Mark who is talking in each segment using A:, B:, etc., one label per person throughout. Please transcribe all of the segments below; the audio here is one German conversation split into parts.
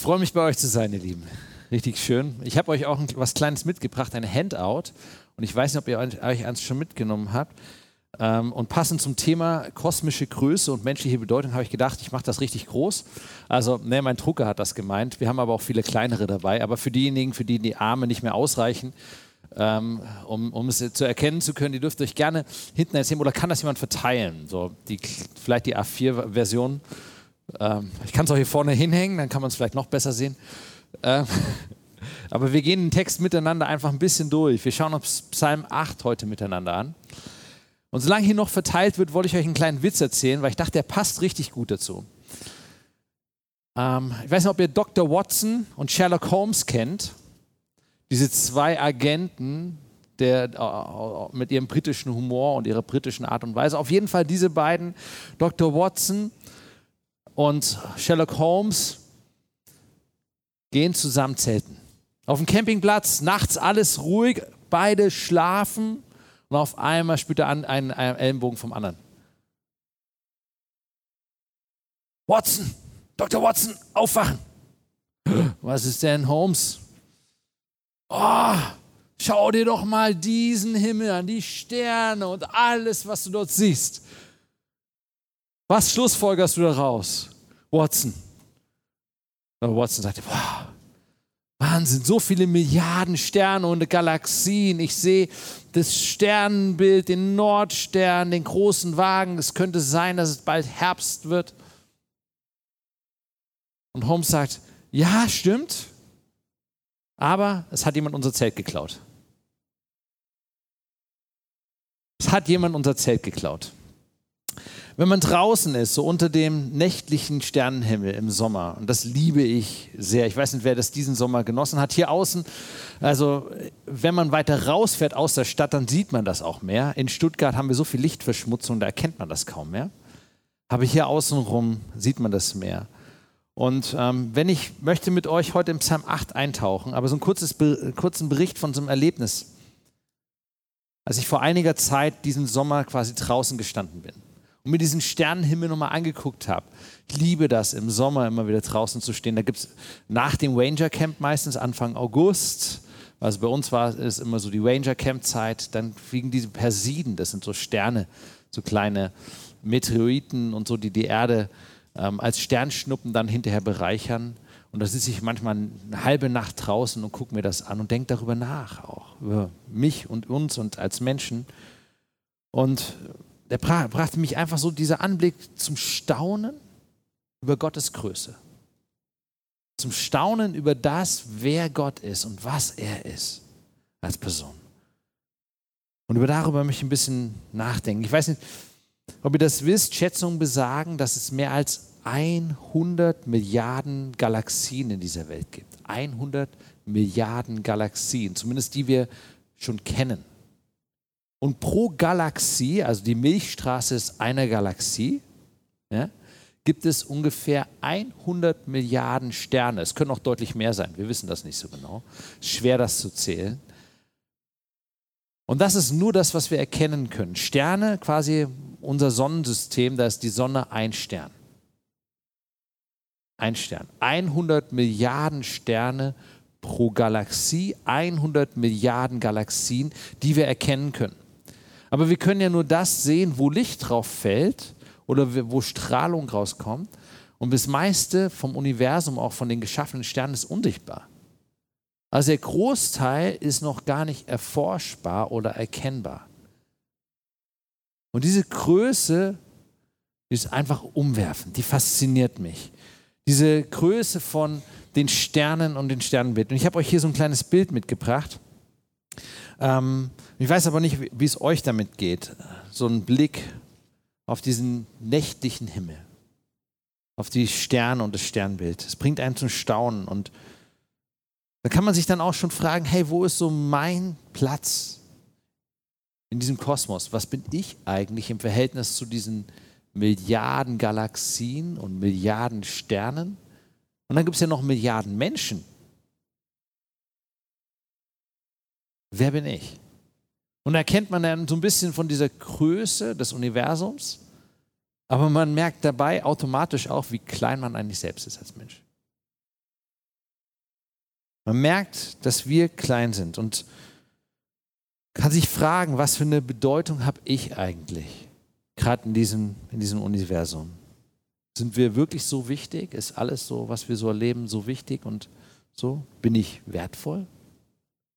A: freue mich bei euch zu sein, ihr Lieben. Richtig schön. Ich habe euch auch was Kleines mitgebracht, ein Handout. Und ich weiß nicht, ob ihr euch eins schon mitgenommen habt. Ähm, und passend zum Thema kosmische Größe und menschliche Bedeutung habe ich gedacht, ich mache das richtig groß. Also, ne, mein Drucker hat das gemeint. Wir haben aber auch viele kleinere dabei. Aber für diejenigen, für die die Arme nicht mehr ausreichen, ähm, um, um, es zu erkennen zu können, die dürft euch gerne hinten erzählen oder kann das jemand verteilen? So, die, vielleicht die A4-Version. Ähm, ich kann es auch hier vorne hinhängen, dann kann man es vielleicht noch besser sehen. Ähm, aber wir gehen den Text miteinander einfach ein bisschen durch. Wir schauen uns Psalm 8 heute miteinander an. Und solange hier noch verteilt wird, wollte ich euch einen kleinen Witz erzählen, weil ich dachte, der passt richtig gut dazu. Ähm, ich weiß nicht, ob ihr Dr. Watson und Sherlock Holmes kennt. Diese zwei Agenten, der, äh, mit ihrem britischen Humor und ihrer britischen Art und Weise. Auf jeden Fall diese beiden, Dr. Watson und Sherlock Holmes, gehen zusammen zelten. Auf dem Campingplatz, nachts alles ruhig, beide schlafen und auf einmal spürt er an einen, einen Ellenbogen vom anderen. Watson, Dr. Watson, aufwachen. Was ist denn, Holmes? Oh, schau dir doch mal diesen Himmel an, die Sterne und alles, was du dort siehst. Was schlussfolgerst du daraus, Watson? Und Watson sagte, wow, Wahnsinn, so viele Milliarden Sterne und Galaxien. Ich sehe das Sternenbild, den Nordstern, den großen Wagen. Es könnte sein, dass es bald Herbst wird. Und Holmes sagt, ja, stimmt, aber es hat jemand unser Zelt geklaut. Es hat jemand unser Zelt geklaut. Wenn man draußen ist, so unter dem nächtlichen Sternenhimmel im Sommer, und das liebe ich sehr, ich weiß nicht, wer das diesen Sommer genossen hat, hier außen, also wenn man weiter rausfährt aus der Stadt, dann sieht man das auch mehr. In Stuttgart haben wir so viel Lichtverschmutzung, da erkennt man das kaum mehr. Aber hier außenrum sieht man das mehr. Und ähm, wenn ich möchte mit euch heute im Psalm 8 eintauchen, aber so einen kurzes, kurzen Bericht von so einem Erlebnis, als ich vor einiger Zeit diesen Sommer quasi draußen gestanden bin und mir diesen Sternenhimmel nochmal angeguckt habe. Ich liebe das, im Sommer immer wieder draußen zu stehen. Da gibt es nach dem Ranger Camp meistens Anfang August. Also bei uns war es immer so die Ranger Camp Zeit. Dann fliegen diese Persiden, das sind so Sterne, so kleine Meteoriten und so, die die Erde ähm, als Sternschnuppen dann hinterher bereichern. Und da sitze ich manchmal eine halbe Nacht draußen und gucke mir das an und denke darüber nach, auch über mich und uns und als Menschen. Und der brachte mich einfach so dieser Anblick zum Staunen über Gottes Größe. Zum Staunen über das, wer Gott ist und was er ist als Person. Und über darüber möchte ich ein bisschen nachdenken. Ich weiß nicht, ob ihr das wisst, Schätzungen besagen, dass es mehr als 100 Milliarden Galaxien in dieser Welt gibt. 100 Milliarden Galaxien, zumindest die wir schon kennen. Und pro Galaxie, also die Milchstraße ist eine Galaxie, ja, gibt es ungefähr 100 Milliarden Sterne. Es können auch deutlich mehr sein, wir wissen das nicht so genau. Schwer das zu zählen. Und das ist nur das, was wir erkennen können. Sterne, quasi unser Sonnensystem, da ist die Sonne ein Stern. Ein Stern. 100 Milliarden Sterne pro Galaxie, 100 Milliarden Galaxien, die wir erkennen können. Aber wir können ja nur das sehen, wo Licht drauf fällt oder wo Strahlung rauskommt. Und das meiste vom Universum, auch von den geschaffenen Sternen, ist unsichtbar. Also der Großteil ist noch gar nicht erforschbar oder erkennbar. Und diese Größe ist einfach umwerfend, die fasziniert mich. Diese Größe von den Sternen und den Sternenbildern. Und ich habe euch hier so ein kleines Bild mitgebracht. Ähm, ich weiß aber nicht, wie es euch damit geht. So ein Blick auf diesen nächtlichen Himmel, auf die Sterne und das Sternbild. Es bringt einen zum Staunen. Und da kann man sich dann auch schon fragen, hey, wo ist so mein Platz in diesem Kosmos? Was bin ich eigentlich im Verhältnis zu diesen Milliarden Galaxien und Milliarden Sternen? Und dann gibt es ja noch Milliarden Menschen. Wer bin ich? Und da erkennt man dann so ein bisschen von dieser Größe des Universums, aber man merkt dabei automatisch auch, wie klein man eigentlich selbst ist als Mensch. Man merkt, dass wir klein sind und kann sich fragen, was für eine Bedeutung habe ich eigentlich, gerade in diesem, in diesem Universum. Sind wir wirklich so wichtig? Ist alles so, was wir so erleben, so wichtig und so? Bin ich wertvoll?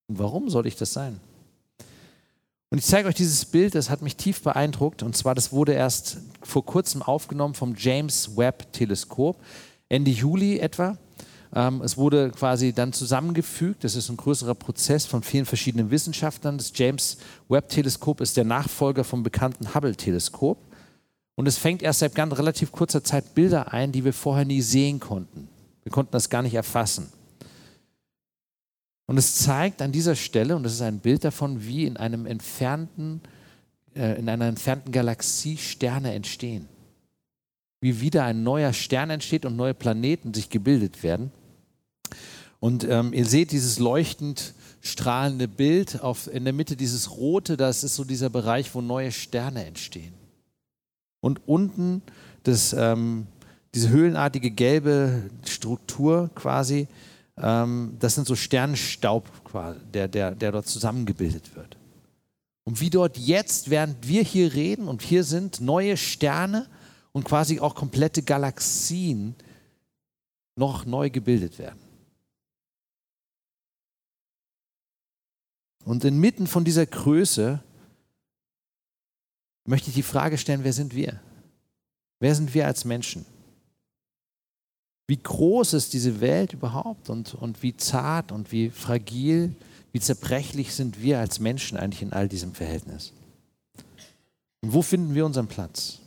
A: Und warum soll ich das sein? Und ich zeige euch dieses Bild, das hat mich tief beeindruckt. Und zwar, das wurde erst vor kurzem aufgenommen vom James Webb Teleskop, Ende Juli etwa. Ähm, es wurde quasi dann zusammengefügt. Das ist ein größerer Prozess von vielen verschiedenen Wissenschaftlern. Das James Webb Teleskop ist der Nachfolger vom bekannten Hubble Teleskop. Und es fängt erst seit ganz relativ kurzer Zeit Bilder ein, die wir vorher nie sehen konnten. Wir konnten das gar nicht erfassen. Und es zeigt an dieser Stelle, und das ist ein Bild davon, wie in einem entfernten, äh, in einer entfernten Galaxie Sterne entstehen. Wie wieder ein neuer Stern entsteht und neue Planeten sich gebildet werden. Und ähm, ihr seht dieses leuchtend strahlende Bild auf, in der Mitte, dieses rote, das ist so dieser Bereich, wo neue Sterne entstehen. Und unten das, ähm, diese höhlenartige gelbe Struktur quasi, ähm, das sind so Sternenstaub, der, der, der dort zusammengebildet wird. Und wie dort jetzt, während wir hier reden und hier sind, neue Sterne und quasi auch komplette Galaxien noch neu gebildet werden. Und inmitten von dieser Größe möchte ich die Frage stellen, wer sind wir? Wer sind wir als Menschen? Wie groß ist diese Welt überhaupt und, und wie zart und wie fragil, wie zerbrechlich sind wir als Menschen eigentlich in all diesem Verhältnis? Und wo finden wir unseren Platz?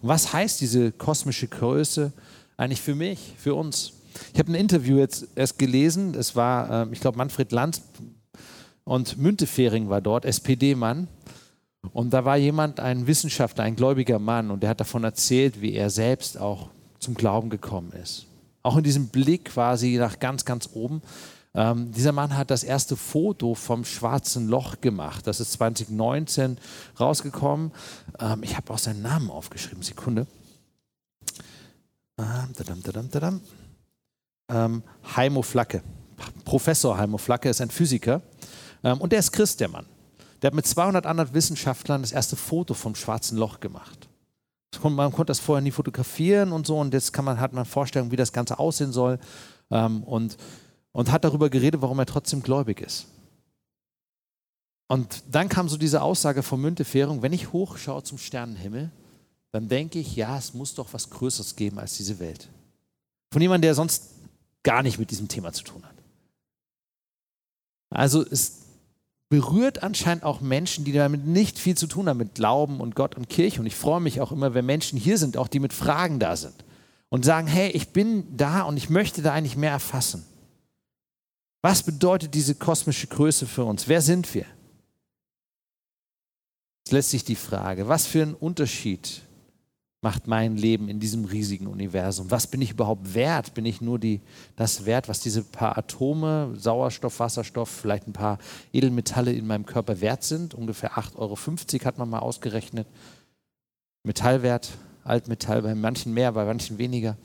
A: Und was heißt diese kosmische Größe eigentlich für mich, für uns? Ich habe ein Interview jetzt erst gelesen, es war, äh, ich glaube, Manfred Lanz und Müntefering war dort, SPD-Mann. Und da war jemand, ein Wissenschaftler, ein gläubiger Mann, und der hat davon erzählt, wie er selbst auch zum Glauben gekommen ist. Auch in diesem Blick quasi nach ganz, ganz oben. Ähm, dieser Mann hat das erste Foto vom schwarzen Loch gemacht. Das ist 2019 rausgekommen. Ähm, ich habe auch seinen Namen aufgeschrieben. Sekunde. Ähm, ähm, Heimo Flacke. Professor Heimo Flacke ist ein Physiker. Ähm, und der ist Christ, der Mann. Der hat mit 200 anderen Wissenschaftlern das erste Foto vom schwarzen Loch gemacht. Man konnte das vorher nie fotografieren und so und jetzt kann man, hat man Vorstellungen, wie das Ganze aussehen soll ähm, und, und hat darüber geredet, warum er trotzdem gläubig ist. Und dann kam so diese Aussage von Müntefährung, wenn ich hochschaue zum Sternenhimmel, dann denke ich, ja, es muss doch was Größeres geben als diese Welt. Von jemandem, der sonst gar nicht mit diesem Thema zu tun hat. Also es berührt anscheinend auch Menschen, die damit nicht viel zu tun haben, mit Glauben und Gott und Kirche. Und ich freue mich auch immer, wenn Menschen hier sind, auch die mit Fragen da sind und sagen, hey, ich bin da und ich möchte da eigentlich mehr erfassen. Was bedeutet diese kosmische Größe für uns? Wer sind wir? Es lässt sich die Frage, was für einen Unterschied macht mein Leben in diesem riesigen Universum? Was bin ich überhaupt wert? Bin ich nur die, das wert, was diese paar Atome, Sauerstoff, Wasserstoff, vielleicht ein paar Edelmetalle in meinem Körper wert sind? Ungefähr 8,50 Euro hat man mal ausgerechnet. Metallwert, Altmetall, bei manchen mehr, bei manchen weniger.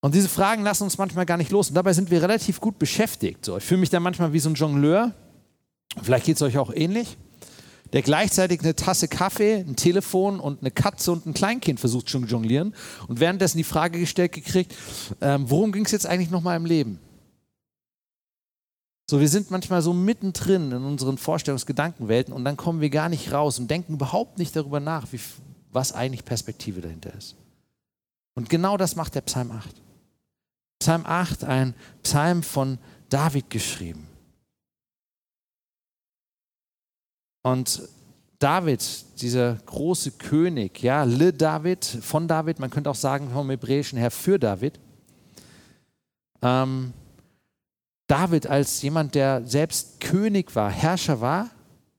A: Und diese Fragen lassen uns manchmal gar nicht los. Und dabei sind wir relativ gut beschäftigt. So, ich fühle mich da manchmal wie so ein Jongleur. Vielleicht geht es euch auch ähnlich der gleichzeitig eine Tasse Kaffee, ein Telefon und eine Katze und ein Kleinkind versucht zu jonglieren und währenddessen die Frage gestellt gekriegt, ähm, worum ging es jetzt eigentlich nochmal im Leben? So, wir sind manchmal so mittendrin in unseren Vorstellungsgedankenwelten und dann kommen wir gar nicht raus und denken überhaupt nicht darüber nach, wie, was eigentlich Perspektive dahinter ist. Und genau das macht der Psalm 8. Psalm 8, ein Psalm von David geschrieben. Und David, dieser große König, ja, Le David, von David, man könnte auch sagen vom Hebräischen her für David. Ähm, David als jemand, der selbst König war, Herrscher war,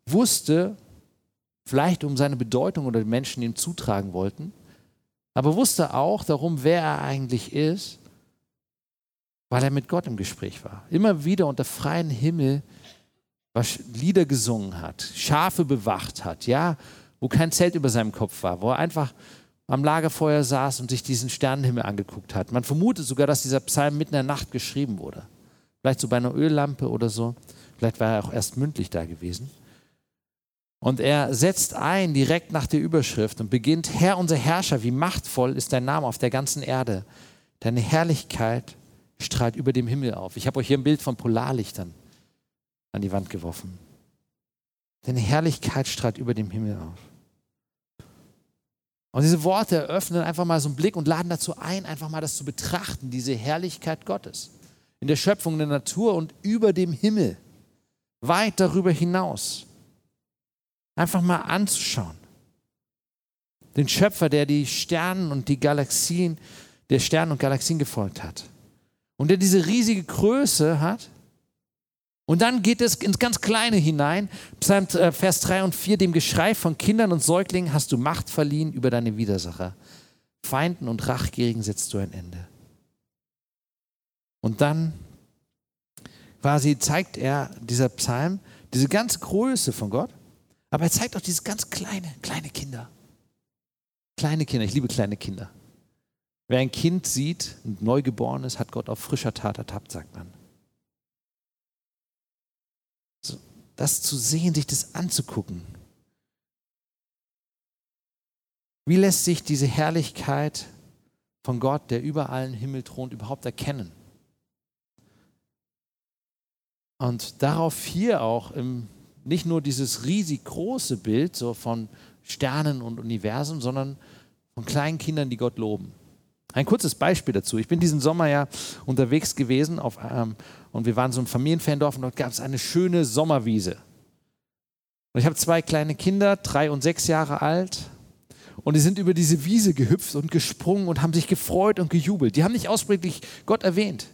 A: wusste, vielleicht um seine Bedeutung oder die Menschen ihm zutragen wollten, aber wusste auch darum, wer er eigentlich ist, weil er mit Gott im Gespräch war. Immer wieder unter freiem Himmel was Lieder gesungen hat, Schafe bewacht hat, ja, wo kein Zelt über seinem Kopf war, wo er einfach am Lagerfeuer saß und sich diesen Sternenhimmel angeguckt hat. Man vermutet sogar, dass dieser Psalm mitten in der Nacht geschrieben wurde. Vielleicht so bei einer Öllampe oder so. Vielleicht war er auch erst mündlich da gewesen. Und er setzt ein direkt nach der Überschrift und beginnt, Herr unser Herrscher, wie machtvoll ist dein Name auf der ganzen Erde. Deine Herrlichkeit strahlt über dem Himmel auf. Ich habe euch hier ein Bild von Polarlichtern an die Wand geworfen. Deine Herrlichkeit strahlt über dem Himmel auf. Und diese Worte eröffnen einfach mal so einen Blick und laden dazu ein, einfach mal das zu betrachten, diese Herrlichkeit Gottes. In der Schöpfung der Natur und über dem Himmel. Weit darüber hinaus. Einfach mal anzuschauen. Den Schöpfer, der die Sterne und die Galaxien, der Sterne und Galaxien gefolgt hat. Und der diese riesige Größe hat und dann geht es ins ganz Kleine hinein. Psalm äh, Vers 3 und 4, dem Geschrei von Kindern und Säuglingen hast du Macht verliehen über deine Widersacher. Feinden und Rachgierigen setzt du ein Ende. Und dann quasi zeigt er, dieser Psalm, diese ganze Größe von Gott, aber er zeigt auch dieses ganz kleine, kleine Kinder. Kleine Kinder, ich liebe kleine Kinder. Wer ein Kind sieht, ein Neugeborenes, hat Gott auf frischer Tat ertappt, sagt man. Das zu sehen, sich das anzugucken. Wie lässt sich diese Herrlichkeit von Gott, der über allen Himmel thront, überhaupt erkennen? Und darauf hier auch im, nicht nur dieses riesig große Bild so von Sternen und Universum, sondern von kleinen Kindern, die Gott loben. Ein kurzes Beispiel dazu. Ich bin diesen Sommer ja unterwegs gewesen auf, ähm, und wir waren so ein Familienfandorf und dort gab es eine schöne Sommerwiese. Und ich habe zwei kleine Kinder, drei und sechs Jahre alt. Und die sind über diese Wiese gehüpft und gesprungen und haben sich gefreut und gejubelt. Die haben nicht ausdrücklich Gott erwähnt.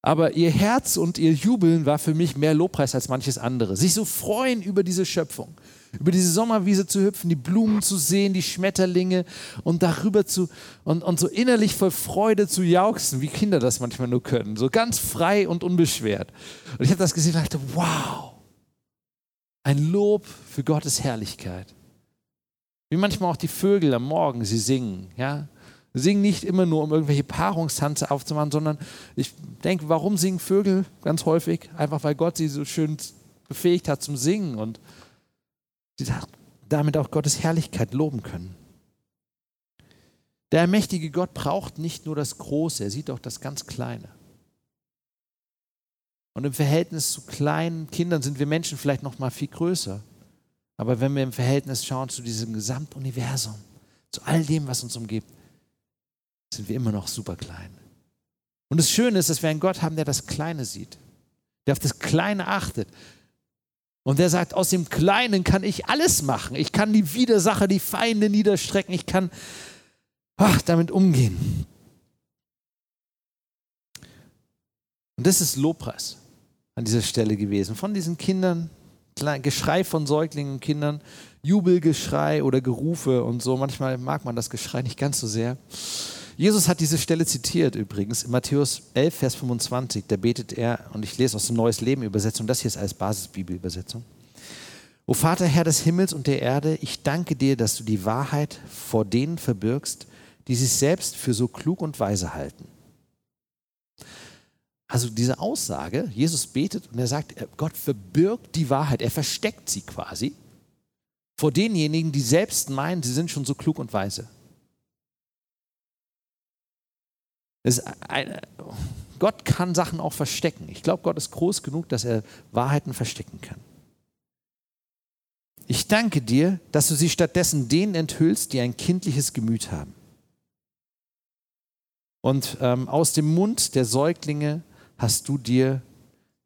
A: Aber ihr Herz und ihr Jubeln war für mich mehr Lobpreis als manches andere. Sich so freuen über diese Schöpfung, über diese Sommerwiese zu hüpfen, die Blumen zu sehen, die Schmetterlinge und darüber zu und, und so innerlich voll Freude zu jauchzen, wie Kinder das manchmal nur können. So ganz frei und unbeschwert. Und ich habe das gesehen und dachte, wow, ein Lob für Gottes Herrlichkeit. Wie manchmal auch die Vögel am Morgen, sie singen, ja, singen nicht immer nur, um irgendwelche Paarungstanze aufzumachen, sondern ich denke, warum singen Vögel ganz häufig? Einfach weil Gott sie so schön befähigt hat zum Singen und sie damit auch Gottes Herrlichkeit loben können. Der mächtige Gott braucht nicht nur das Große, er sieht auch das ganz Kleine. Und im Verhältnis zu kleinen Kindern sind wir Menschen vielleicht noch mal viel größer. Aber wenn wir im Verhältnis schauen zu diesem Gesamtuniversum, zu all dem, was uns umgibt, sind wir immer noch super klein. Und das Schöne ist, dass wir einen Gott haben, der das Kleine sieht, der auf das Kleine achtet. Und der sagt, aus dem Kleinen kann ich alles machen. Ich kann die Widersacher, die Feinde niederstrecken. Ich kann ach, damit umgehen. Und das ist Lobpreis an dieser Stelle gewesen. Von diesen Kindern, Geschrei von Säuglingen und Kindern, Jubelgeschrei oder Gerufe und so. Manchmal mag man das Geschrei nicht ganz so sehr. Jesus hat diese Stelle zitiert übrigens in Matthäus 11, Vers 25. Da betet er, und ich lese aus dem Neues Leben Übersetzung, das hier ist als Basisbibelübersetzung. O Vater, Herr des Himmels und der Erde, ich danke dir, dass du die Wahrheit vor denen verbirgst, die sich selbst für so klug und weise halten. Also diese Aussage, Jesus betet und er sagt, Gott verbirgt die Wahrheit, er versteckt sie quasi vor denjenigen, die selbst meinen, sie sind schon so klug und weise. Eine, Gott kann Sachen auch verstecken. Ich glaube, Gott ist groß genug, dass er Wahrheiten verstecken kann. Ich danke dir, dass du sie stattdessen denen enthüllst, die ein kindliches Gemüt haben. Und ähm, aus dem Mund der Säuglinge hast du dir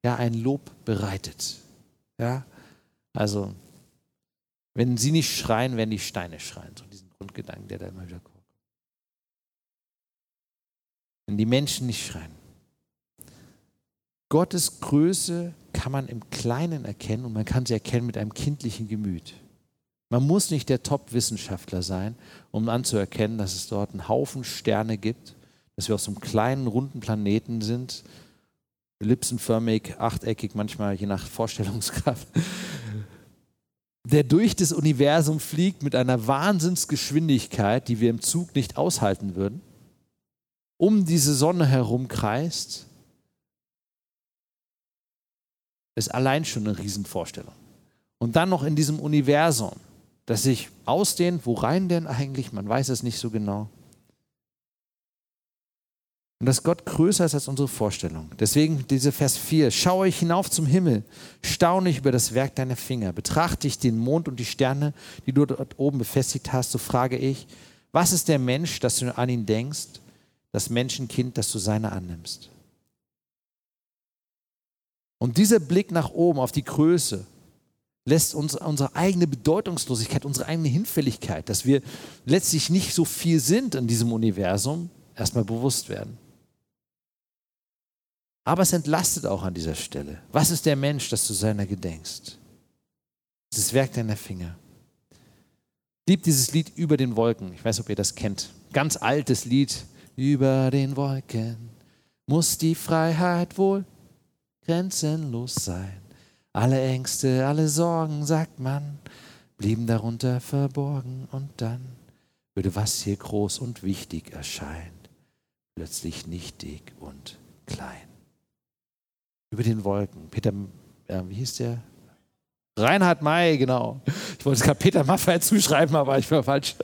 A: ja ein Lob bereitet. Ja, also wenn sie nicht schreien, werden die Steine schreien. So diesen Grundgedanken, der da immer wieder kommt wenn die Menschen nicht schreien. Gottes Größe kann man im Kleinen erkennen und man kann sie erkennen mit einem kindlichen Gemüt. Man muss nicht der Top-Wissenschaftler sein, um anzuerkennen, dass es dort einen Haufen Sterne gibt, dass wir auf so einem kleinen, runden Planeten sind, ellipsenförmig, achteckig, manchmal je nach Vorstellungskraft. der durch das Universum fliegt mit einer Wahnsinnsgeschwindigkeit, die wir im Zug nicht aushalten würden, um diese Sonne herum kreist, ist allein schon eine Riesenvorstellung. Und dann noch in diesem Universum, das sich ausdehnt, wo rein denn eigentlich, man weiß es nicht so genau. Und dass Gott größer ist als unsere Vorstellung. Deswegen diese Vers 4. Schaue ich hinauf zum Himmel, staune ich über das Werk deiner Finger. Betrachte ich den Mond und die Sterne, die du dort oben befestigt hast, so frage ich, was ist der Mensch, dass du an ihn denkst, das Menschenkind, dass du seine annimmst? Und dieser Blick nach oben auf die Größe lässt uns unsere eigene Bedeutungslosigkeit, unsere eigene Hinfälligkeit, dass wir letztlich nicht so viel sind in diesem Universum, erstmal bewusst werden. Aber es entlastet auch an dieser Stelle. Was ist der Mensch, dass du seiner gedenkst? Das das Werk deiner Finger. Liebt dieses Lied über den Wolken. Ich weiß, ob ihr das kennt. Ganz altes Lied. Über den Wolken muss die Freiheit wohl grenzenlos sein. Alle Ängste, alle Sorgen, sagt man, blieben darunter verborgen und dann würde was hier groß und wichtig erscheint, plötzlich nichtig und klein über den Wolken. Peter, äh, wie hieß der? Reinhard May, genau. Ich wollte es gerade Peter Maffay zuschreiben, aber ich war falsch.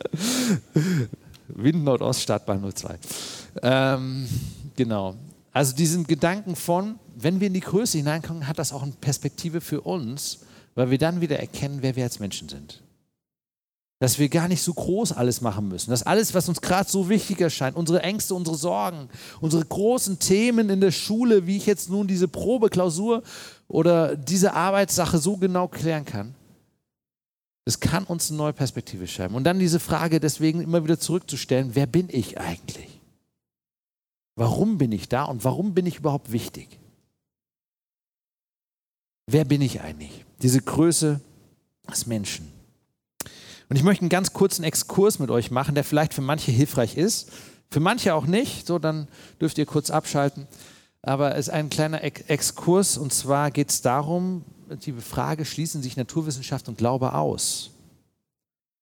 A: Wind Nordost, Stadtbahn 02. Ähm, genau. Also diesen Gedanken von, wenn wir in die Größe hineinkommen, hat das auch eine Perspektive für uns, weil wir dann wieder erkennen, wer wir als Menschen sind dass wir gar nicht so groß alles machen müssen. Dass alles, was uns gerade so wichtig erscheint, unsere Ängste, unsere Sorgen, unsere großen Themen in der Schule, wie ich jetzt nun diese Probeklausur oder diese Arbeitssache so genau klären kann, das kann uns eine neue Perspektive schreiben. Und dann diese Frage deswegen immer wieder zurückzustellen, wer bin ich eigentlich? Warum bin ich da und warum bin ich überhaupt wichtig? Wer bin ich eigentlich? Diese Größe des Menschen. Und ich möchte einen ganz kurzen Exkurs mit euch machen, der vielleicht für manche hilfreich ist, für manche auch nicht. So, dann dürft ihr kurz abschalten. Aber es ist ein kleiner Exkurs und zwar geht es darum, die Frage, schließen sich Naturwissenschaft und Glaube aus?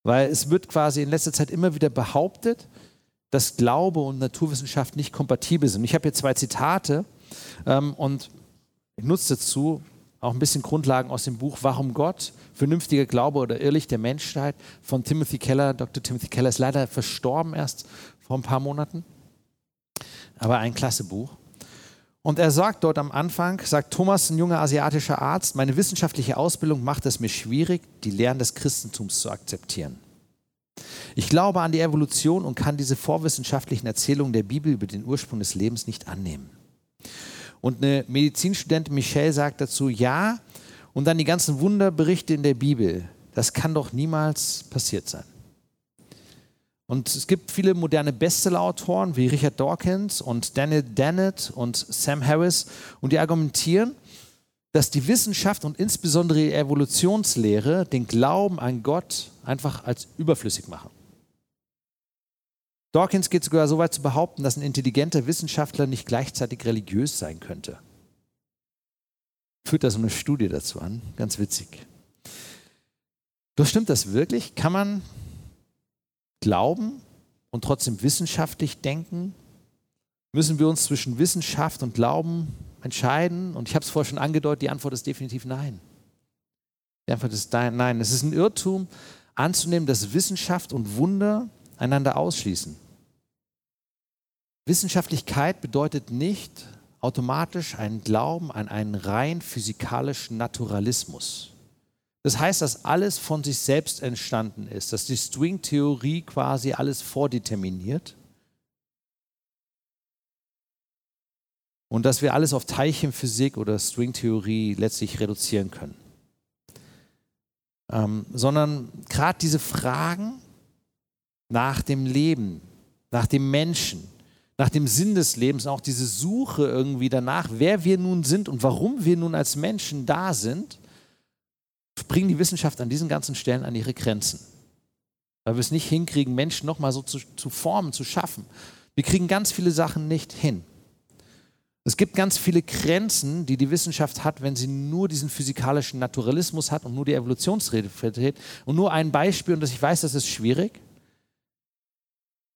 A: Weil es wird quasi in letzter Zeit immer wieder behauptet, dass Glaube und Naturwissenschaft nicht kompatibel sind. Ich habe hier zwei Zitate ähm, und ich nutze dazu auch ein bisschen Grundlagen aus dem Buch Warum Gott vernünftiger Glaube oder Irrlicht der Menschheit von Timothy Keller. Dr. Timothy Keller ist leider verstorben erst vor ein paar Monaten, aber ein klasse Buch. Und er sagt dort am Anfang, sagt Thomas, ein junger asiatischer Arzt, meine wissenschaftliche Ausbildung macht es mir schwierig, die Lehren des Christentums zu akzeptieren. Ich glaube an die Evolution und kann diese vorwissenschaftlichen Erzählungen der Bibel über den Ursprung des Lebens nicht annehmen. Und eine Medizinstudentin Michelle sagt dazu, ja, und dann die ganzen Wunderberichte in der Bibel. Das kann doch niemals passiert sein. Und es gibt viele moderne Bestseller-Autoren wie Richard Dawkins und Daniel Dennett und Sam Harris und die argumentieren, dass die Wissenschaft und insbesondere die Evolutionslehre den Glauben an Gott einfach als überflüssig machen. Dawkins geht sogar so weit zu behaupten, dass ein intelligenter Wissenschaftler nicht gleichzeitig religiös sein könnte führt da so eine Studie dazu an. Ganz witzig. Doch stimmt das wirklich? Kann man glauben und trotzdem wissenschaftlich denken? Müssen wir uns zwischen Wissenschaft und Glauben entscheiden? Und ich habe es vorher schon angedeutet, die Antwort ist definitiv nein. Die Antwort ist nein. Es ist ein Irrtum anzunehmen, dass Wissenschaft und Wunder einander ausschließen. Wissenschaftlichkeit bedeutet nicht, automatisch einen Glauben an einen rein physikalischen Naturalismus. Das heißt, dass alles von sich selbst entstanden ist, dass die String-Theorie quasi alles vordeterminiert und dass wir alles auf Teilchenphysik oder Stringtheorie letztlich reduzieren können. Ähm, sondern gerade diese Fragen nach dem Leben, nach dem Menschen, nach dem Sinn des Lebens, auch diese Suche irgendwie danach, wer wir nun sind und warum wir nun als Menschen da sind, bringen die Wissenschaft an diesen ganzen Stellen an ihre Grenzen. Weil wir es nicht hinkriegen, Menschen nochmal so zu, zu formen, zu schaffen. Wir kriegen ganz viele Sachen nicht hin. Es gibt ganz viele Grenzen, die die Wissenschaft hat, wenn sie nur diesen physikalischen Naturalismus hat und nur die Evolutionsrede vertritt. Und nur ein Beispiel, und ich weiß, das ist schwierig.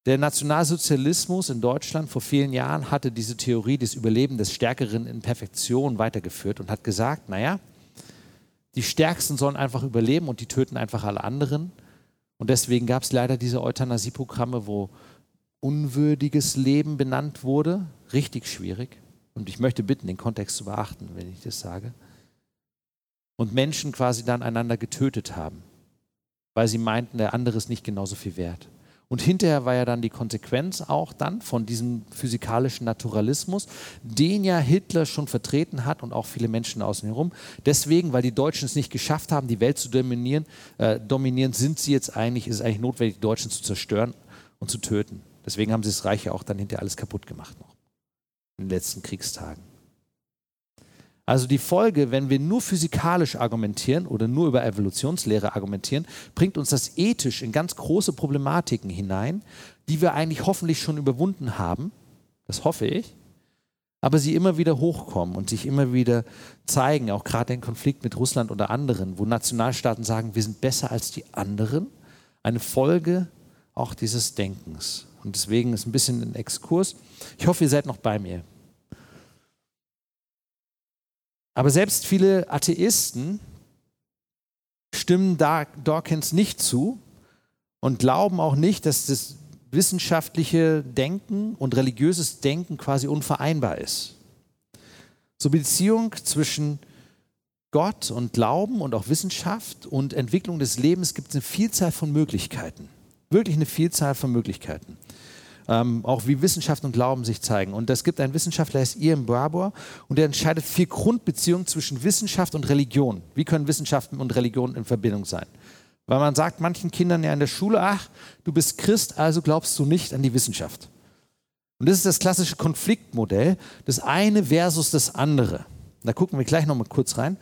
A: Der Nationalsozialismus in Deutschland vor vielen Jahren hatte diese Theorie des Überlebens des Stärkeren in Perfektion weitergeführt und hat gesagt, naja, die Stärksten sollen einfach überleben und die töten einfach alle anderen. Und deswegen gab es leider diese Euthanasieprogramme, wo unwürdiges Leben benannt wurde. Richtig schwierig. Und ich möchte bitten, den Kontext zu beachten, wenn ich das sage. Und Menschen quasi dann einander getötet haben, weil sie meinten, der andere ist nicht genauso viel wert. Und hinterher war ja dann die Konsequenz auch dann von diesem physikalischen Naturalismus, den ja Hitler schon vertreten hat und auch viele Menschen außen herum. Deswegen, weil die Deutschen es nicht geschafft haben, die Welt zu dominieren, äh, dominieren sind sie jetzt eigentlich, ist es eigentlich notwendig, die Deutschen zu zerstören und zu töten. Deswegen haben sie das Reich ja auch dann hinterher alles kaputt gemacht noch in den letzten Kriegstagen. Also die Folge, wenn wir nur physikalisch argumentieren oder nur über Evolutionslehre argumentieren, bringt uns das ethisch in ganz große Problematiken hinein, die wir eigentlich hoffentlich schon überwunden haben. Das hoffe ich. Aber sie immer wieder hochkommen und sich immer wieder zeigen, auch gerade den Konflikt mit Russland oder anderen, wo Nationalstaaten sagen, wir sind besser als die anderen. Eine Folge auch dieses Denkens. Und deswegen ist ein bisschen ein Exkurs. Ich hoffe, ihr seid noch bei mir. Aber selbst viele Atheisten stimmen Dawkins nicht zu und glauben auch nicht, dass das wissenschaftliche Denken und religiöses Denken quasi unvereinbar ist. Zur Beziehung zwischen Gott und Glauben und auch Wissenschaft und Entwicklung des Lebens gibt es eine Vielzahl von Möglichkeiten. Wirklich eine Vielzahl von Möglichkeiten ähm, auch wie Wissenschaft und Glauben sich zeigen. Und es gibt einen Wissenschaftler, der heißt Ian Barbour, und der entscheidet vier Grundbeziehungen zwischen Wissenschaft und Religion. Wie können Wissenschaft und Religion in Verbindung sein? Weil man sagt manchen Kindern ja in der Schule, ach, du bist Christ, also glaubst du nicht an die Wissenschaft. Und das ist das klassische Konfliktmodell, das eine versus das andere. Da gucken wir gleich nochmal kurz rein.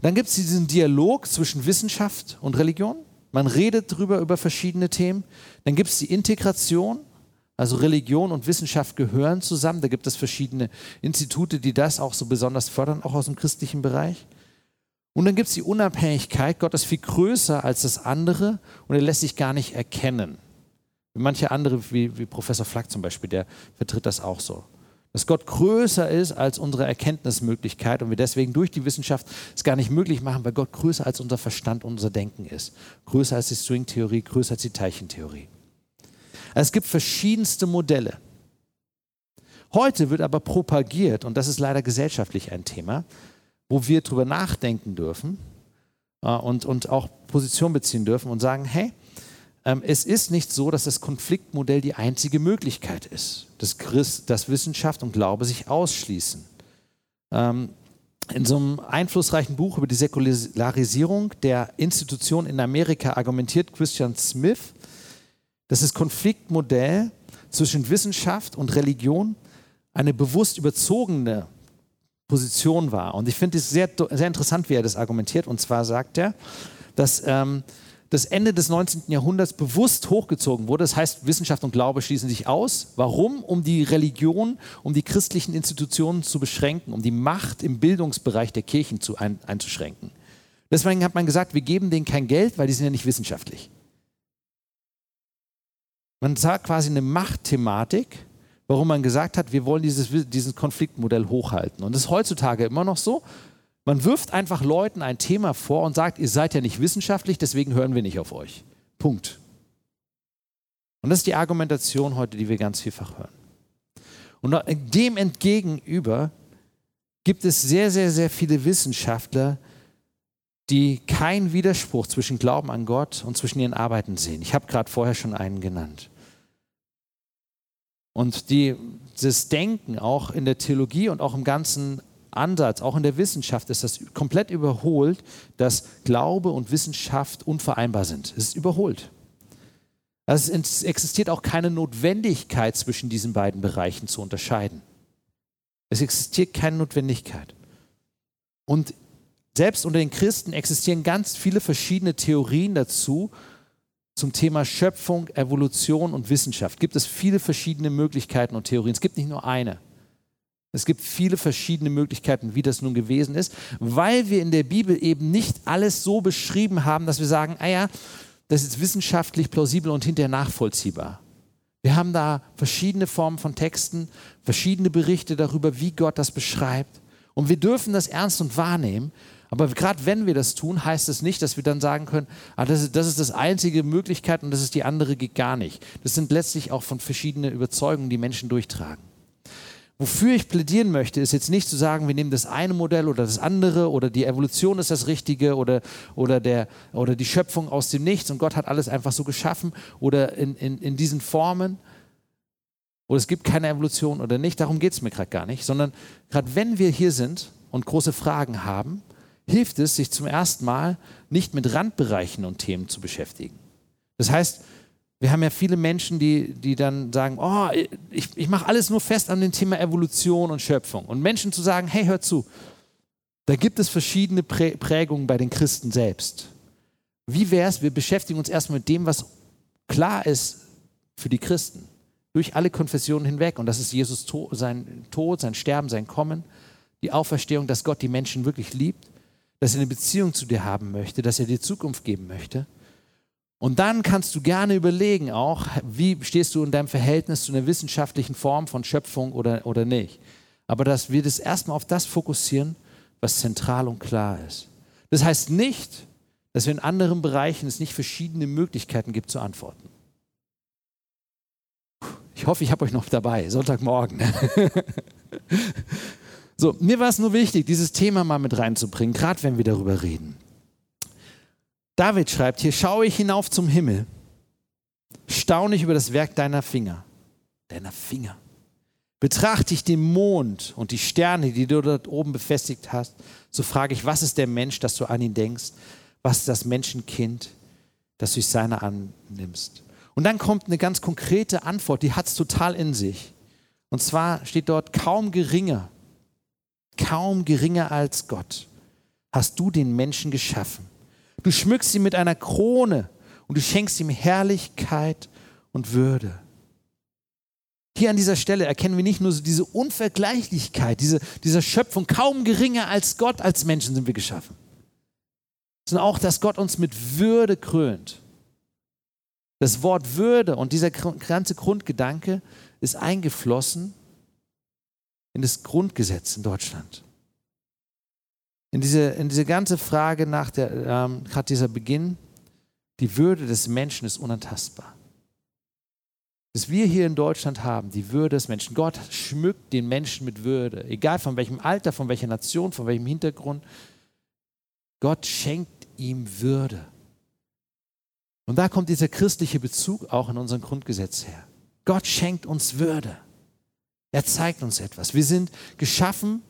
A: Dann gibt es diesen Dialog zwischen Wissenschaft und Religion. Man redet darüber über verschiedene Themen. Dann gibt es die Integration. Also Religion und Wissenschaft gehören zusammen. Da gibt es verschiedene Institute, die das auch so besonders fördern, auch aus dem christlichen Bereich. Und dann gibt es die Unabhängigkeit. Gott ist viel größer als das andere und er lässt sich gar nicht erkennen. Manche andere, wie, wie Professor Flack zum Beispiel, der vertritt das auch so. Dass Gott größer ist als unsere Erkenntnismöglichkeit und wir deswegen durch die Wissenschaft es gar nicht möglich machen, weil Gott größer als unser Verstand, unser Denken ist. Größer als die Stringtheorie, größer als die Teilchentheorie. Es gibt verschiedenste Modelle. Heute wird aber propagiert, und das ist leider gesellschaftlich ein Thema, wo wir darüber nachdenken dürfen äh, und, und auch Position beziehen dürfen und sagen, hey, ähm, es ist nicht so, dass das Konfliktmodell die einzige Möglichkeit ist, dass, Christ, dass Wissenschaft und Glaube sich ausschließen. Ähm, in so einem einflussreichen Buch über die Säkularisierung der Institution in Amerika argumentiert Christian Smith, dass das Konfliktmodell zwischen Wissenschaft und Religion eine bewusst überzogene Position war. Und ich finde es sehr, sehr interessant, wie er das argumentiert. Und zwar sagt er, dass ähm, das Ende des 19. Jahrhunderts bewusst hochgezogen wurde. Das heißt, Wissenschaft und Glaube schließen sich aus. Warum? Um die Religion, um die christlichen Institutionen zu beschränken, um die Macht im Bildungsbereich der Kirchen zu ein, einzuschränken. Deswegen hat man gesagt, wir geben denen kein Geld, weil die sind ja nicht wissenschaftlich. Man sah quasi eine Machtthematik, warum man gesagt hat, wir wollen dieses, dieses Konfliktmodell hochhalten. Und das ist heutzutage immer noch so. Man wirft einfach Leuten ein Thema vor und sagt, ihr seid ja nicht wissenschaftlich, deswegen hören wir nicht auf euch. Punkt. Und das ist die Argumentation heute, die wir ganz vielfach hören. Und dem entgegenüber gibt es sehr, sehr, sehr viele Wissenschaftler, die keinen Widerspruch zwischen Glauben an Gott und zwischen ihren Arbeiten sehen. Ich habe gerade vorher schon einen genannt. Und die, das Denken auch in der Theologie und auch im ganzen Ansatz, auch in der Wissenschaft ist das komplett überholt, dass Glaube und Wissenschaft unvereinbar sind. Es ist überholt. Also es existiert auch keine Notwendigkeit zwischen diesen beiden Bereichen zu unterscheiden. Es existiert keine Notwendigkeit. Und selbst unter den Christen existieren ganz viele verschiedene Theorien dazu, zum Thema Schöpfung, Evolution und Wissenschaft gibt es viele verschiedene Möglichkeiten und Theorien. Es gibt nicht nur eine. Es gibt viele verschiedene Möglichkeiten, wie das nun gewesen ist, weil wir in der Bibel eben nicht alles so beschrieben haben, dass wir sagen, ah ja, das ist wissenschaftlich plausibel und hinterher nachvollziehbar. Wir haben da verschiedene Formen von Texten, verschiedene Berichte darüber, wie Gott das beschreibt. Und wir dürfen das ernst und wahrnehmen. Aber gerade wenn wir das tun, heißt es nicht, dass wir dann sagen können, ah, das, ist, das ist das einzige Möglichkeit und das ist die andere geht gar nicht. Das sind letztlich auch von verschiedenen Überzeugungen, die Menschen durchtragen. Wofür ich plädieren möchte, ist jetzt nicht zu sagen, wir nehmen das eine Modell oder das andere oder die Evolution ist das Richtige oder, oder, der, oder die Schöpfung aus dem Nichts und Gott hat alles einfach so geschaffen oder in, in, in diesen Formen oder es gibt keine Evolution oder nicht. Darum geht es mir gerade gar nicht, sondern gerade wenn wir hier sind und große Fragen haben, hilft es, sich zum ersten Mal nicht mit Randbereichen und Themen zu beschäftigen. Das heißt, wir haben ja viele Menschen, die, die dann sagen, oh, ich, ich mache alles nur fest an dem Thema Evolution und Schöpfung. Und Menschen zu sagen, hey, hör zu, da gibt es verschiedene Prägungen bei den Christen selbst. Wie wäre es, wir beschäftigen uns erstmal mit dem, was klar ist für die Christen, durch alle Konfessionen hinweg. Und das ist Jesus sein Tod, sein Sterben, sein Kommen, die Auferstehung, dass Gott die Menschen wirklich liebt, dass er eine Beziehung zu dir haben möchte, dass er dir Zukunft geben möchte. Und dann kannst du gerne überlegen auch, wie stehst du in deinem Verhältnis zu einer wissenschaftlichen Form von Schöpfung oder, oder nicht. Aber dass wir das erstmal auf das fokussieren, was zentral und klar ist. Das heißt nicht, dass wir in anderen Bereichen es nicht verschiedene Möglichkeiten gibt zu antworten. Ich hoffe, ich habe euch noch dabei, Sonntagmorgen. so, mir war es nur wichtig, dieses Thema mal mit reinzubringen, gerade wenn wir darüber reden. David schreibt hier, schaue ich hinauf zum Himmel, staune ich über das Werk deiner Finger, deiner Finger. Betrachte ich den Mond und die Sterne, die du dort oben befestigt hast, so frage ich, was ist der Mensch, dass du an ihn denkst? Was ist das Menschenkind, das du seine annimmst? Und dann kommt eine ganz konkrete Antwort, die hat es total in sich. Und zwar steht dort, kaum geringer, kaum geringer als Gott hast du den Menschen geschaffen. Du schmückst ihn mit einer Krone und du schenkst ihm Herrlichkeit und Würde. Hier an dieser Stelle erkennen wir nicht nur diese Unvergleichlichkeit, diese, dieser Schöpfung, kaum geringer als Gott, als Menschen sind wir geschaffen, sondern auch, dass Gott uns mit Würde krönt. Das Wort Würde und dieser ganze Grundgedanke ist eingeflossen in das Grundgesetz in Deutschland in diese, in diese ganze Frage nach der, ähm, gerade dieser Beginn, die Würde des Menschen ist unantastbar. Was wir hier in Deutschland haben, die Würde des Menschen. Gott schmückt den Menschen mit Würde, egal von welchem Alter, von welcher Nation, von welchem Hintergrund. Gott schenkt ihm Würde. Und da kommt dieser christliche Bezug auch in unserem Grundgesetz her. Gott schenkt uns Würde. Er zeigt uns etwas. Wir sind geschaffen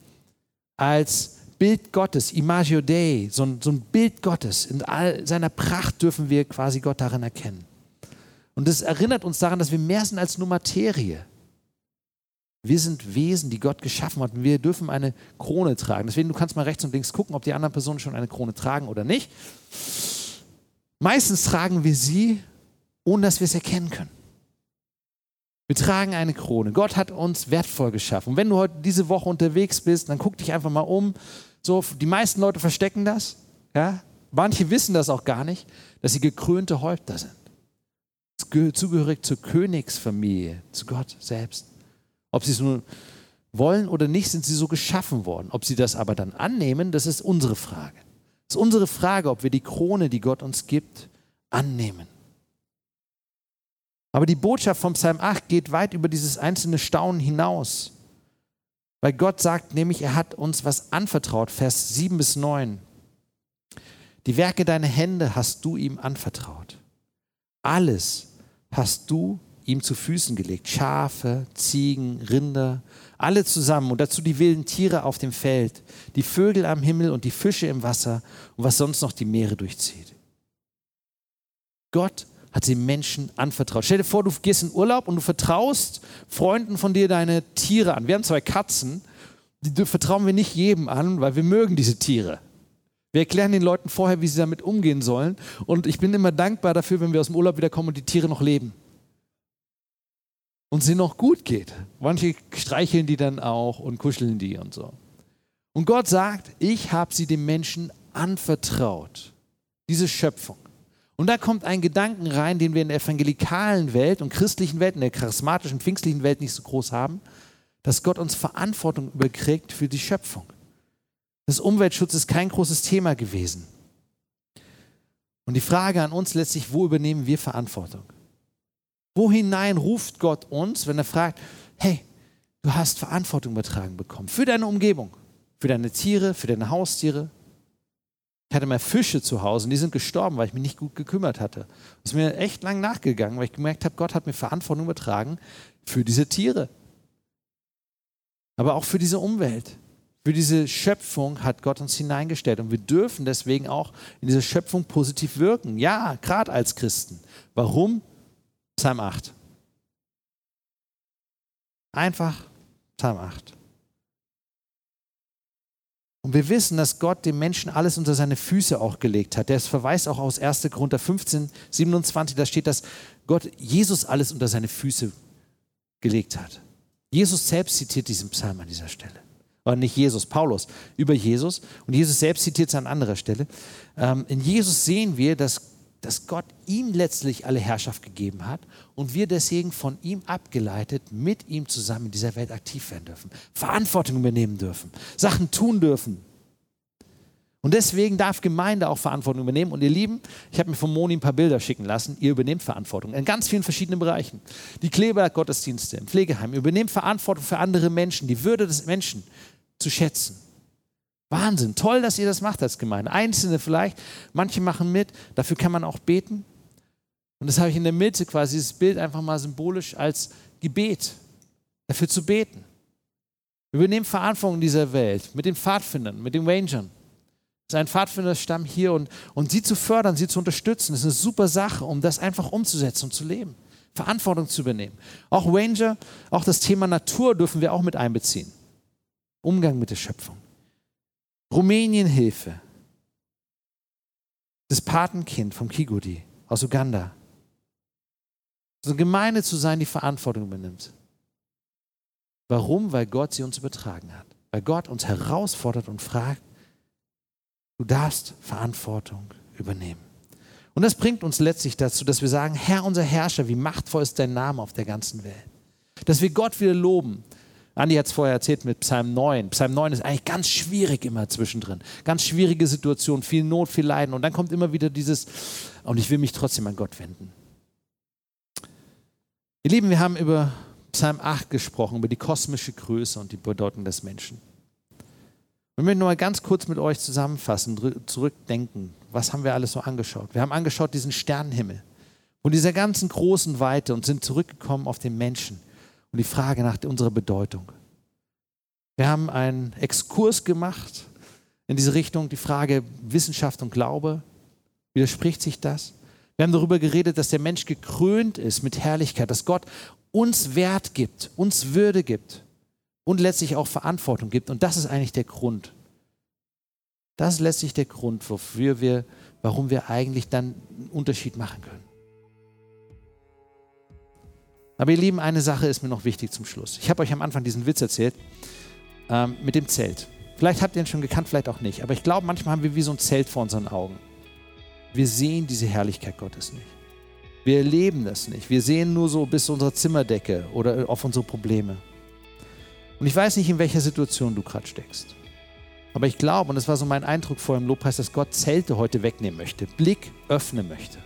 A: als Bild Gottes, Imagio Dei, so ein, so ein Bild Gottes. In all seiner Pracht dürfen wir quasi Gott darin erkennen. Und das erinnert uns daran, dass wir mehr sind als nur Materie. Wir sind Wesen, die Gott geschaffen hat. Und wir dürfen eine Krone tragen. Deswegen, du kannst mal rechts und links gucken, ob die anderen Personen schon eine Krone tragen oder nicht. Meistens tragen wir sie, ohne dass wir es erkennen können. Wir tragen eine Krone. Gott hat uns wertvoll geschaffen. Und wenn du heute diese Woche unterwegs bist, dann guck dich einfach mal um. So, die meisten Leute verstecken das. Ja? Manche wissen das auch gar nicht, dass sie gekrönte Häupter sind. Zugehörig zur Königsfamilie, zu Gott selbst. Ob sie es nun wollen oder nicht, sind sie so geschaffen worden. Ob sie das aber dann annehmen, das ist unsere Frage. Das ist unsere Frage, ob wir die Krone, die Gott uns gibt, annehmen. Aber die Botschaft vom Psalm 8 geht weit über dieses einzelne Staunen hinaus. Weil Gott sagt nämlich, er hat uns was anvertraut, Vers 7 bis 9. Die Werke deiner Hände hast du ihm anvertraut. Alles hast du ihm zu Füßen gelegt. Schafe, Ziegen, Rinder, alle zusammen und dazu die wilden Tiere auf dem Feld, die Vögel am Himmel und die Fische im Wasser und was sonst noch die Meere durchzieht. Gott hat sie Menschen anvertraut. Stell dir vor, du gehst in Urlaub und du vertraust Freunden von dir deine Tiere an. Wir haben zwei Katzen, die vertrauen wir nicht jedem an, weil wir mögen diese Tiere. Wir erklären den Leuten vorher, wie sie damit umgehen sollen. Und ich bin immer dankbar dafür, wenn wir aus dem Urlaub wiederkommen und die Tiere noch leben. und ihnen noch gut geht. Manche streicheln die dann auch und kuscheln die und so. Und Gott sagt, ich habe sie dem Menschen anvertraut, diese Schöpfung. Und da kommt ein Gedanken rein, den wir in der evangelikalen Welt und christlichen Welt, in der charismatischen, pfingstlichen Welt nicht so groß haben, dass Gott uns Verantwortung überkriegt für die Schöpfung. Das Umweltschutz ist kein großes Thema gewesen. Und die Frage an uns letztlich, wo übernehmen wir Verantwortung? Wo hinein ruft Gott uns, wenn er fragt, hey, du hast Verantwortung übertragen bekommen für deine Umgebung, für deine Tiere, für deine Haustiere, ich hatte mal Fische zu Hause und die sind gestorben, weil ich mich nicht gut gekümmert hatte. Das ist mir echt lang nachgegangen, weil ich gemerkt habe, Gott hat mir Verantwortung übertragen für diese Tiere. Aber auch für diese Umwelt. Für diese Schöpfung hat Gott uns hineingestellt und wir dürfen deswegen auch in dieser Schöpfung positiv wirken. Ja, gerade als Christen. Warum? Psalm 8. Einfach Psalm 8. Und wir wissen, dass Gott dem Menschen alles unter seine Füße auch gelegt hat. Das verweist auch aus 1. Korinther 15, 27, da steht, dass Gott Jesus alles unter seine Füße gelegt hat. Jesus selbst zitiert diesen Psalm an dieser Stelle. Oder nicht Jesus, Paulus, über Jesus. Und Jesus selbst zitiert es an anderer Stelle. Ähm, in Jesus sehen wir, dass dass Gott ihm letztlich alle Herrschaft gegeben hat und wir deswegen von ihm abgeleitet mit ihm zusammen in dieser Welt aktiv werden dürfen, Verantwortung übernehmen dürfen, Sachen tun dürfen. Und deswegen darf Gemeinde auch Verantwortung übernehmen. Und ihr Lieben, ich habe mir von Moni ein paar Bilder schicken lassen. Ihr übernehmt Verantwortung in ganz vielen verschiedenen Bereichen. Die Klebergottesdienste im Pflegeheim. Ihr übernehmt Verantwortung für andere Menschen, die Würde des Menschen zu schätzen. Wahnsinn, toll, dass ihr das macht als Gemeinde. Einzelne vielleicht, manche machen mit, dafür kann man auch beten. Und das habe ich in der Mitte quasi, dieses Bild einfach mal symbolisch als Gebet, dafür zu beten. Wir übernehmen Verantwortung in dieser Welt mit den Pfadfindern, mit den Rangern. Das ist ein Pfadfinderstamm hier und, und sie zu fördern, sie zu unterstützen, ist eine super Sache, um das einfach umzusetzen und zu leben. Verantwortung zu übernehmen. Auch Ranger, auch das Thema Natur dürfen wir auch mit einbeziehen. Umgang mit der Schöpfung. Rumänienhilfe. Das Patenkind vom Kigudi aus Uganda. So eine Gemeinde zu sein, die Verantwortung übernimmt. Warum? Weil Gott sie uns übertragen hat. Weil Gott uns herausfordert und fragt, du darfst Verantwortung übernehmen. Und das bringt uns letztlich dazu, dass wir sagen, Herr unser Herrscher, wie machtvoll ist dein Name auf der ganzen Welt. Dass wir Gott wieder loben, Andi hat es vorher erzählt mit Psalm 9. Psalm 9 ist eigentlich ganz schwierig immer zwischendrin. Ganz schwierige Situation, viel Not, viel Leiden. Und dann kommt immer wieder dieses, und ich will mich trotzdem an Gott wenden. Ihr Lieben, wir haben über Psalm 8 gesprochen, über die kosmische Größe und die Bedeutung des Menschen. Wir möchten nur mal ganz kurz mit euch zusammenfassen, zurückdenken. Was haben wir alles so angeschaut? Wir haben angeschaut diesen Sternenhimmel und dieser ganzen großen Weite und sind zurückgekommen auf den Menschen und die Frage nach unserer Bedeutung. Wir haben einen Exkurs gemacht in diese Richtung, die Frage Wissenschaft und Glaube. Widerspricht sich das? Wir haben darüber geredet, dass der Mensch gekrönt ist mit Herrlichkeit, dass Gott uns Wert gibt, uns Würde gibt und letztlich auch Verantwortung gibt. Und das ist eigentlich der Grund. Das ist letztlich der Grund, wofür wir, warum wir eigentlich dann einen Unterschied machen können. Aber ihr Lieben, eine Sache ist mir noch wichtig zum Schluss. Ich habe euch am Anfang diesen Witz erzählt ähm, mit dem Zelt. Vielleicht habt ihr ihn schon gekannt, vielleicht auch nicht. Aber ich glaube, manchmal haben wir wie so ein Zelt vor unseren Augen. Wir sehen diese Herrlichkeit Gottes nicht. Wir erleben das nicht. Wir sehen nur so bis zu unserer Zimmerdecke oder auf unsere Probleme. Und ich weiß nicht, in welcher Situation du gerade steckst. Aber ich glaube, und das war so mein Eindruck vor dem Lobpreis, dass Gott Zelte heute wegnehmen möchte, Blick öffnen möchte.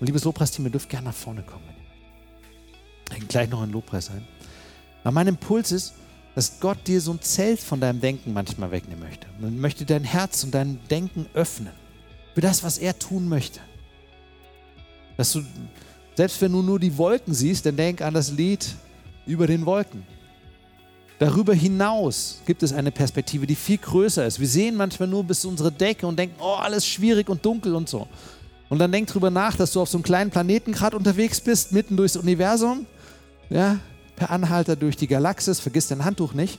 A: Und liebes Lobpreisteam, ihr dürft gerne nach vorne kommen gleich noch ein Lobpreis ein. Aber mein Impuls ist, dass Gott dir so ein Zelt von deinem Denken manchmal wegnehmen möchte. Man möchte dein Herz und dein Denken öffnen für das, was er tun möchte. Dass du, selbst wenn du nur die Wolken siehst, dann denk an das Lied über den Wolken. Darüber hinaus gibt es eine Perspektive, die viel größer ist. Wir sehen manchmal nur bis zu unserer Decke und denken, oh, alles schwierig und dunkel und so. Und dann denk drüber nach, dass du auf so einem kleinen Planeten gerade unterwegs bist, mitten durchs Universum ja, per Anhalter durch die Galaxis, vergiss dein Handtuch nicht.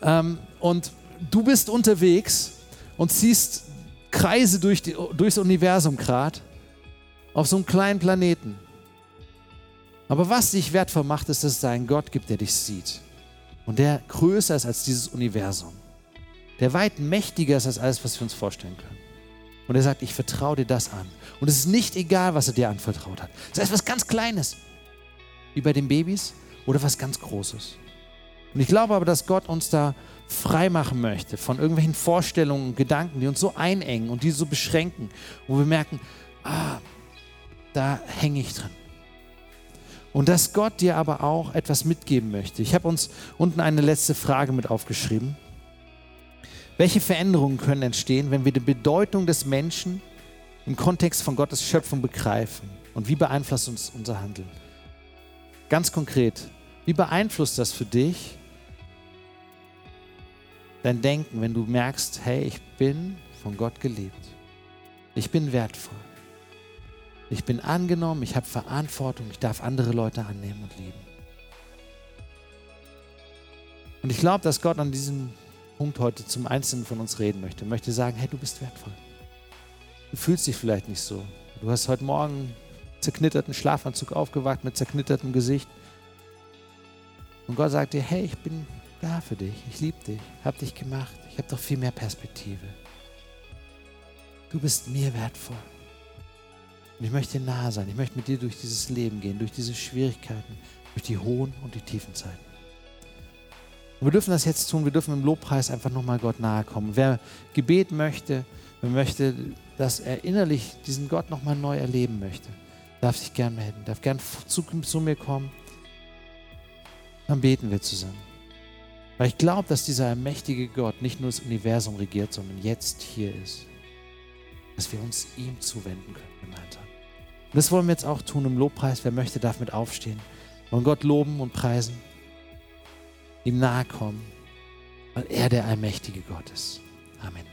A: Ähm, und du bist unterwegs und ziehst Kreise durch die, durchs Universum gerade auf so einem kleinen Planeten. Aber was dich wertvoll macht, ist, dass es einen Gott gibt, der dich sieht. Und der größer ist als dieses Universum. Der weit mächtiger ist als alles, was wir uns vorstellen können. Und er sagt, ich vertraue dir das an. Und es ist nicht egal, was er dir anvertraut hat. Es was ganz Kleines, wie bei den Babys, oder was ganz Großes. Und ich glaube aber, dass Gott uns da frei machen möchte von irgendwelchen Vorstellungen und Gedanken, die uns so einengen und die so beschränken, wo wir merken, ah, da hänge ich drin. Und dass Gott dir aber auch etwas mitgeben möchte. Ich habe uns unten eine letzte Frage mit aufgeschrieben. Welche Veränderungen können entstehen, wenn wir die Bedeutung des Menschen im Kontext von Gottes Schöpfung begreifen? Und wie beeinflusst uns unser Handeln? Ganz konkret, wie beeinflusst das für dich dein Denken, wenn du merkst, hey, ich bin von Gott geliebt. Ich bin wertvoll. Ich bin angenommen, ich habe Verantwortung, ich darf andere Leute annehmen und lieben. Und ich glaube, dass Gott an diesem Punkt heute zum Einzelnen von uns reden möchte. Möchte sagen, hey, du bist wertvoll. Du fühlst dich vielleicht nicht so. Du hast heute Morgen zerknitterten Schlafanzug aufgewacht mit zerknittertem Gesicht. Und Gott sagt dir, hey, ich bin da für dich. Ich liebe dich. Hab dich gemacht. Ich habe doch viel mehr Perspektive. Du bist mir wertvoll. Und ich möchte dir nahe sein. Ich möchte mit dir durch dieses Leben gehen, durch diese Schwierigkeiten, durch die hohen und die tiefen Zeiten. Und wir dürfen das jetzt tun. Wir dürfen im Lobpreis einfach nochmal Gott nahe kommen. Wer Gebet möchte, wer möchte, dass er innerlich diesen Gott nochmal neu erleben möchte, darf sich gern melden, darf gern zu, zu mir kommen. Dann beten wir zusammen. Weil ich glaube, dass dieser mächtige Gott nicht nur das Universum regiert, sondern jetzt hier ist. Dass wir uns ihm zuwenden können gemeinsam. Und das wollen wir jetzt auch tun im Lobpreis. Wer möchte, darf mit aufstehen. Wir wollen Gott loben und preisen. Ihm nahe kommen, weil er der allmächtige Gott ist. Amen.